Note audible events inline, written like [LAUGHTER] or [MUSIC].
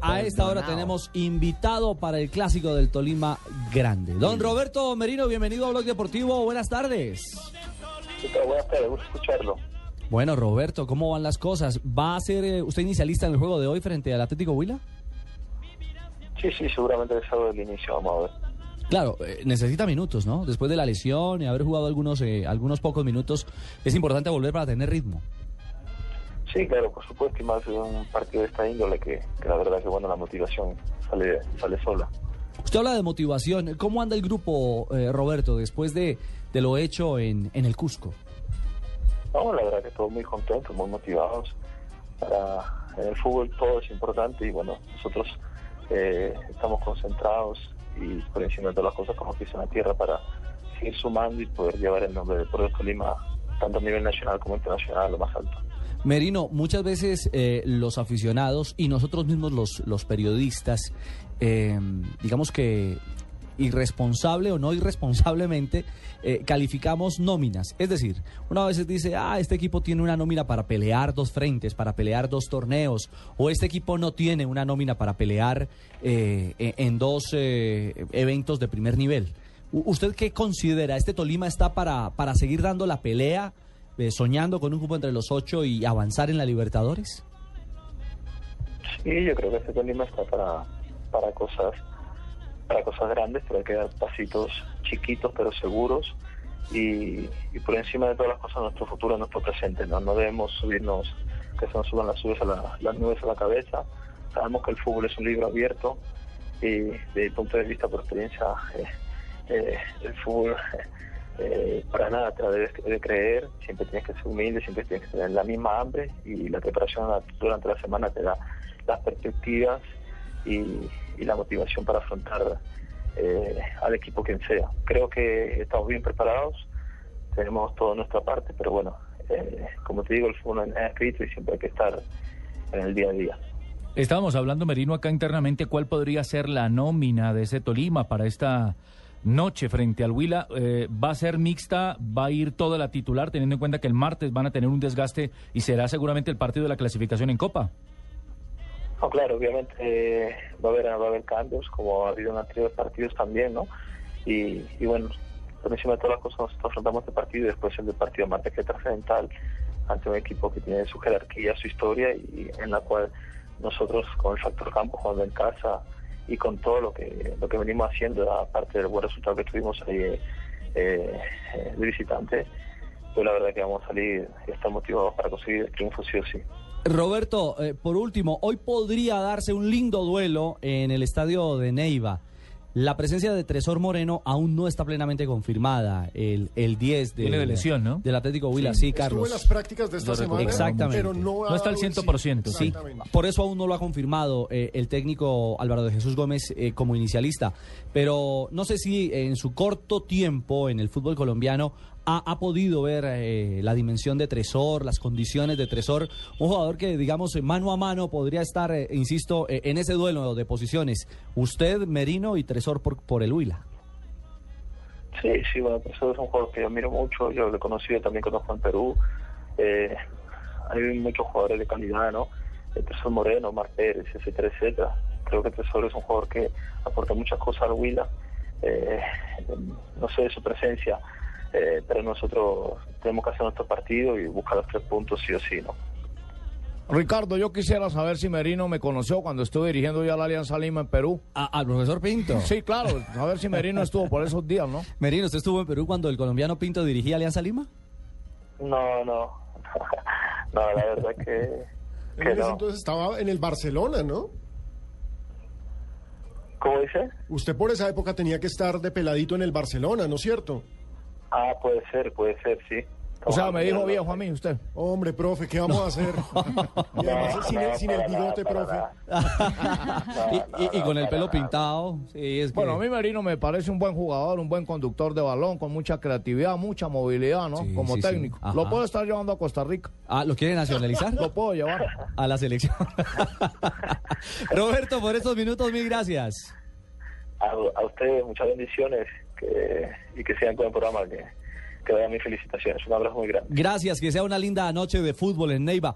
A esta hora tenemos invitado para el clásico del Tolima Grande. Don Roberto Merino, bienvenido a Blog Deportivo. Buenas tardes. ¿Qué tal? Buenas tardes, gusto escucharlo. Bueno, Roberto, ¿cómo van las cosas? ¿Va a ser eh, usted inicialista en el juego de hoy frente al Atlético Huila? Sí, sí, seguramente es algo del inicio, vamos a ver. Claro, eh, necesita minutos, ¿no? Después de la lesión y haber jugado algunos, eh, algunos pocos minutos, es importante volver para tener ritmo. Sí, claro, por supuesto, y más en un partido de esta índole que, que la verdad que bueno, la motivación sale, sale sola. Usted habla de motivación. ¿Cómo anda el grupo, eh, Roberto, después de, de lo hecho en, en el Cusco? No, la verdad que todos muy contentos, muy motivados. Para, en el fútbol todo es importante y bueno, nosotros eh, estamos concentrados y por encima de todas las cosas como que en la tierra para seguir sumando y poder llevar el nombre de Puerto Tolima tanto a nivel nacional como internacional a lo más alto. Merino, muchas veces eh, los aficionados y nosotros mismos los, los periodistas, eh, digamos que irresponsable o no irresponsablemente, eh, calificamos nóminas. Es decir, una vez dice, ah, este equipo tiene una nómina para pelear dos frentes, para pelear dos torneos, o este equipo no tiene una nómina para pelear eh, en dos eventos de primer nivel. ¿Usted qué considera? ¿Este Tolima está para, para seguir dando la pelea, eh, soñando con un grupo entre los ocho y avanzar en la Libertadores? Sí, yo creo que este Tolima está para, para cosas para cosas grandes, pero hay que dar pasitos chiquitos pero seguros y, y por encima de todas las cosas nuestro futuro, nuestro presente. No, no debemos subirnos, que se nos suban las, nubes a la, las nubes a la cabeza. Sabemos que el fútbol es un libro abierto y desde mi punto de vista, por experiencia, eh, eh, el fútbol eh, para nada te la debes de creer, siempre tienes que ser humilde, siempre tienes que tener la misma hambre y la preparación durante la semana te da las perspectivas y, la motivación para afrontar eh, al equipo quien sea. Creo que estamos bien preparados, tenemos toda nuestra parte, pero bueno, eh, como te digo, el fútbol es escrito y siempre hay que estar en el día a día. Estábamos hablando, Merino, acá internamente, cuál podría ser la nómina de ese Tolima para esta noche frente al Huila. Eh, ¿Va a ser mixta? ¿Va a ir toda la titular, teniendo en cuenta que el martes van a tener un desgaste y será seguramente el partido de la clasificación en Copa? No, claro, obviamente eh, va a haber va a haber cambios, como ha habido en anteriores partidos también, ¿no? Y, bueno, por encima de todas las cosas, nosotros afrontamos este partido y después el del partido martes que es trascendental ante un equipo que tiene su jerarquía, su historia y en la cual nosotros con el factor campo, jugando en casa y con todo lo que lo que venimos haciendo, aparte del buen resultado que tuvimos ahí eh, eh, de visitante, pues la verdad que vamos a salir y estar motivados para conseguir el triunfo sí o sí. Roberto, eh, por último, hoy podría darse un lindo duelo en el estadio de Neiva. La presencia de Tresor Moreno aún no está plenamente confirmada. El, el 10 de, Viene de lesión, ¿no? del Atlético Huila, sí, Estuvo Carlos. en las prácticas de esta semana. Exactamente. pero no, ha No está al dado en 100%, sí. Por eso aún no lo ha confirmado eh, el técnico Álvaro de Jesús Gómez eh, como inicialista. Pero no sé si en su corto tiempo en el fútbol colombiano ha, podido ver eh, la dimensión de Tresor, las condiciones de Tresor. Un jugador que, digamos, mano a mano podría estar, eh, insisto, eh, en ese duelo de posiciones. Usted, Merino y Tresor por, por el Huila. Sí, sí, bueno, pues es un jugador que yo miro mucho, yo lo he conocido, también conozco en Perú. Eh, hay muchos jugadores de calidad, ¿no? El Tesoro Moreno, Mar etcétera, etcétera. Creo que Tesoro es un jugador que aporta muchas cosas al Huila. Eh, no sé su presencia, eh, pero nosotros tenemos que hacer nuestro partido y buscar los tres puntos sí o sí, ¿no? Ricardo, yo quisiera saber si Merino me conoció cuando estuve dirigiendo ya la Alianza Lima en Perú. al profesor Pinto. Sí, claro, a ver si Merino estuvo por esos días, ¿no? [LAUGHS] Merino, ¿usted estuvo en Perú cuando el colombiano Pinto dirigía Alianza Lima? No, no. [LAUGHS] no, la verdad que, En que ese no. entonces estaba en el Barcelona, ¿no? ¿Cómo dice? Usted por esa época tenía que estar de peladito en el Barcelona, ¿no es cierto? Ah, puede ser, puede ser, sí. O sea, me dijo viejo a mí usted. Hombre, profe, ¿qué vamos a hacer? [LAUGHS] Y además No, sin, el, no, sin el bigote, profe. [LAUGHS] y, No, y- y no, con el pelo nada. pintado. Sí, es que- Bueno, a mí Merino me parece un buen jugador, un buen conductor de balón, con mucha creatividad, mucha movilidad, ¿no? Sí, Como sí, técnico. Lo puedo estar llevando a Costa Rica. Ah, ¿lo quiere nacionalizar? [LAUGHS] Lo puedo llevar. a la selección. Roberto, por estos minutos, mil gracias. a, a ustedes muchas bendiciones que, y que sigan con el programa, que, que vayan mis felicitaciones. Un abrazo muy grande. Gracias, que sea una linda noche de fútbol en Neiva.